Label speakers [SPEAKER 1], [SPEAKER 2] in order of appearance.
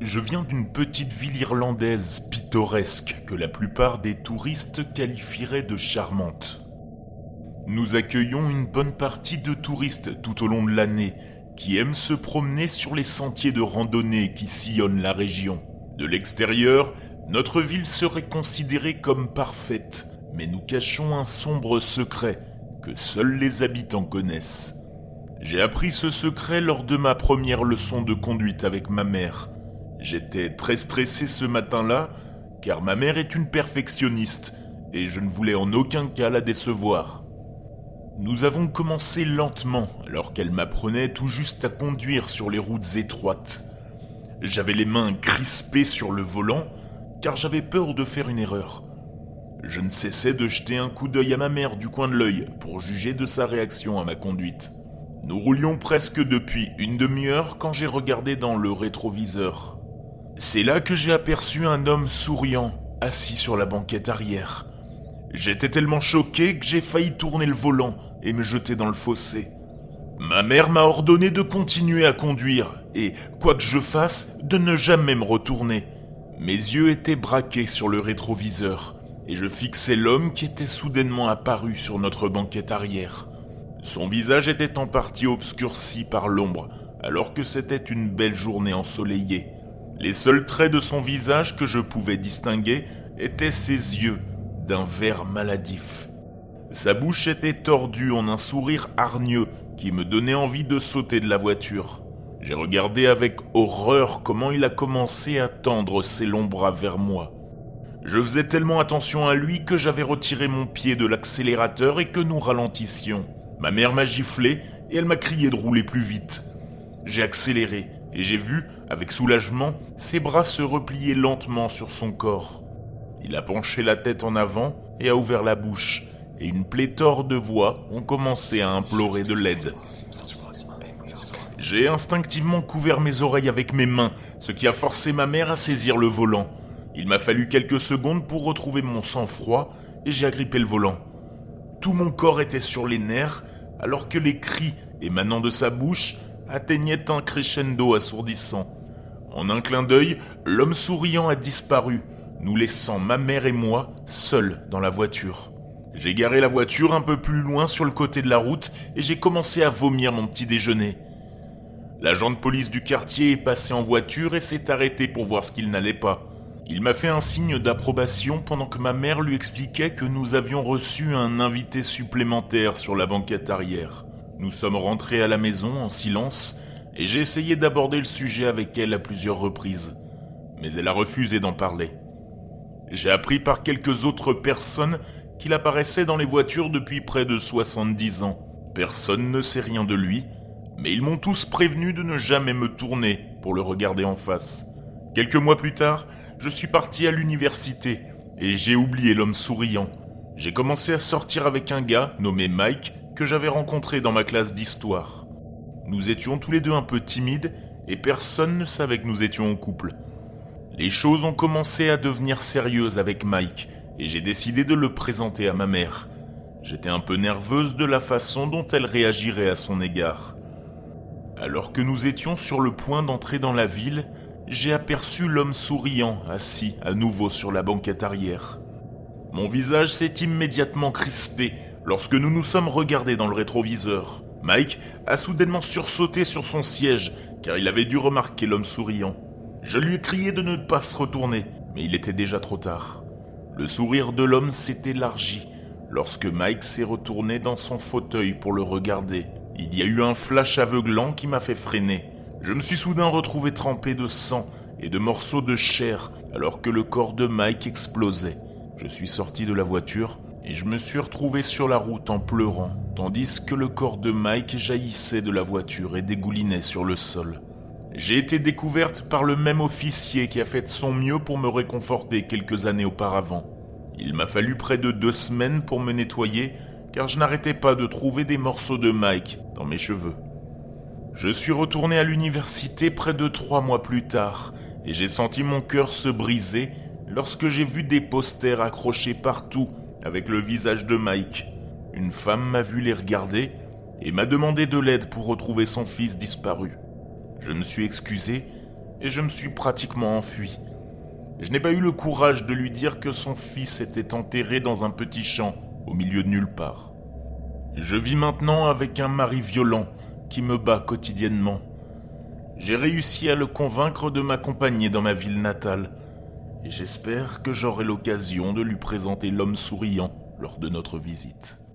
[SPEAKER 1] Je viens d'une petite ville irlandaise pittoresque que la plupart des touristes qualifieraient de charmante. Nous accueillons une bonne partie de touristes tout au long de l'année qui aiment se promener sur les sentiers de randonnée qui sillonnent la région. De l'extérieur, notre ville serait considérée comme parfaite, mais nous cachons un sombre secret que seuls les habitants connaissent. J'ai appris ce secret lors de ma première leçon de conduite avec ma mère. J'étais très stressé ce matin-là, car ma mère est une perfectionniste, et je ne voulais en aucun cas la décevoir. Nous avons commencé lentement, alors qu'elle m'apprenait tout juste à conduire sur les routes étroites. J'avais les mains crispées sur le volant, car j'avais peur de faire une erreur. Je ne cessais de jeter un coup d'œil à ma mère du coin de l'œil pour juger de sa réaction à ma conduite. Nous roulions presque depuis une demi-heure quand j'ai regardé dans le rétroviseur. C'est là que j'ai aperçu un homme souriant, assis sur la banquette arrière. J'étais tellement choqué que j'ai failli tourner le volant et me jeter dans le fossé. Ma mère m'a ordonné de continuer à conduire et, quoi que je fasse, de ne jamais me retourner. Mes yeux étaient braqués sur le rétroviseur et je fixais l'homme qui était soudainement apparu sur notre banquette arrière. Son visage était en partie obscurci par l'ombre, alors que c'était une belle journée ensoleillée. Les seuls traits de son visage que je pouvais distinguer étaient ses yeux, d'un vert maladif. Sa bouche était tordue en un sourire hargneux qui me donnait envie de sauter de la voiture. J'ai regardé avec horreur comment il a commencé à tendre ses longs bras vers moi. Je faisais tellement attention à lui que j'avais retiré mon pied de l'accélérateur et que nous ralentissions. Ma mère m'a giflé et elle m'a crié de rouler plus vite. J'ai accéléré et j'ai vu, avec soulagement, ses bras se replier lentement sur son corps. Il a penché la tête en avant et a ouvert la bouche, et une pléthore de voix ont commencé à implorer de l'aide. J'ai instinctivement couvert mes oreilles avec mes mains, ce qui a forcé ma mère à saisir le volant. Il m'a fallu quelques secondes pour retrouver mon sang-froid et j'ai agrippé le volant. Tout mon corps était sur les nerfs alors que les cris émanant de sa bouche atteignaient un crescendo assourdissant. En un clin d'œil, l'homme souriant a disparu, nous laissant ma mère et moi seuls dans la voiture. J'ai garé la voiture un peu plus loin sur le côté de la route et j'ai commencé à vomir mon petit déjeuner. L'agent de police du quartier est passé en voiture et s'est arrêté pour voir ce qu'il n'allait pas. Il m'a fait un signe d'approbation pendant que ma mère lui expliquait que nous avions reçu un invité supplémentaire sur la banquette arrière. Nous sommes rentrés à la maison en silence et j'ai essayé d'aborder le sujet avec elle à plusieurs reprises, mais elle a refusé d'en parler. J'ai appris par quelques autres personnes qu'il apparaissait dans les voitures depuis près de 70 ans. Personne ne sait rien de lui, mais ils m'ont tous prévenu de ne jamais me tourner pour le regarder en face. Quelques mois plus tard, je suis parti à l'université et j'ai oublié l'homme souriant. J'ai commencé à sortir avec un gars nommé Mike que j'avais rencontré dans ma classe d'histoire. Nous étions tous les deux un peu timides et personne ne savait que nous étions en couple. Les choses ont commencé à devenir sérieuses avec Mike et j'ai décidé de le présenter à ma mère. J'étais un peu nerveuse de la façon dont elle réagirait à son égard. Alors que nous étions sur le point d'entrer dans la ville, j'ai aperçu l'homme souriant assis à nouveau sur la banquette arrière. Mon visage s'est immédiatement crispé lorsque nous nous sommes regardés dans le rétroviseur. Mike a soudainement sursauté sur son siège car il avait dû remarquer l'homme souriant. Je lui ai crié de ne pas se retourner, mais il était déjà trop tard. Le sourire de l'homme s'est élargi lorsque Mike s'est retourné dans son fauteuil pour le regarder. Il y a eu un flash aveuglant qui m'a fait freiner. Je me suis soudain retrouvé trempé de sang et de morceaux de chair alors que le corps de Mike explosait. Je suis sorti de la voiture et je me suis retrouvé sur la route en pleurant, tandis que le corps de Mike jaillissait de la voiture et dégoulinait sur le sol. J'ai été découverte par le même officier qui a fait son mieux pour me réconforter quelques années auparavant. Il m'a fallu près de deux semaines pour me nettoyer car je n'arrêtais pas de trouver des morceaux de Mike dans mes cheveux. Je suis retourné à l'université près de trois mois plus tard, et j'ai senti mon cœur se briser lorsque j'ai vu des posters accrochés partout avec le visage de Mike. Une femme m'a vu les regarder et m'a demandé de l'aide pour retrouver son fils disparu. Je me suis excusé, et je me suis pratiquement enfui. Je n'ai pas eu le courage de lui dire que son fils était enterré dans un petit champ au milieu de nulle part. Je vis maintenant avec un mari violent qui me bat quotidiennement. J'ai réussi à le convaincre de m'accompagner dans ma ville natale, et j'espère que j'aurai l'occasion de lui présenter l'homme souriant lors de notre visite.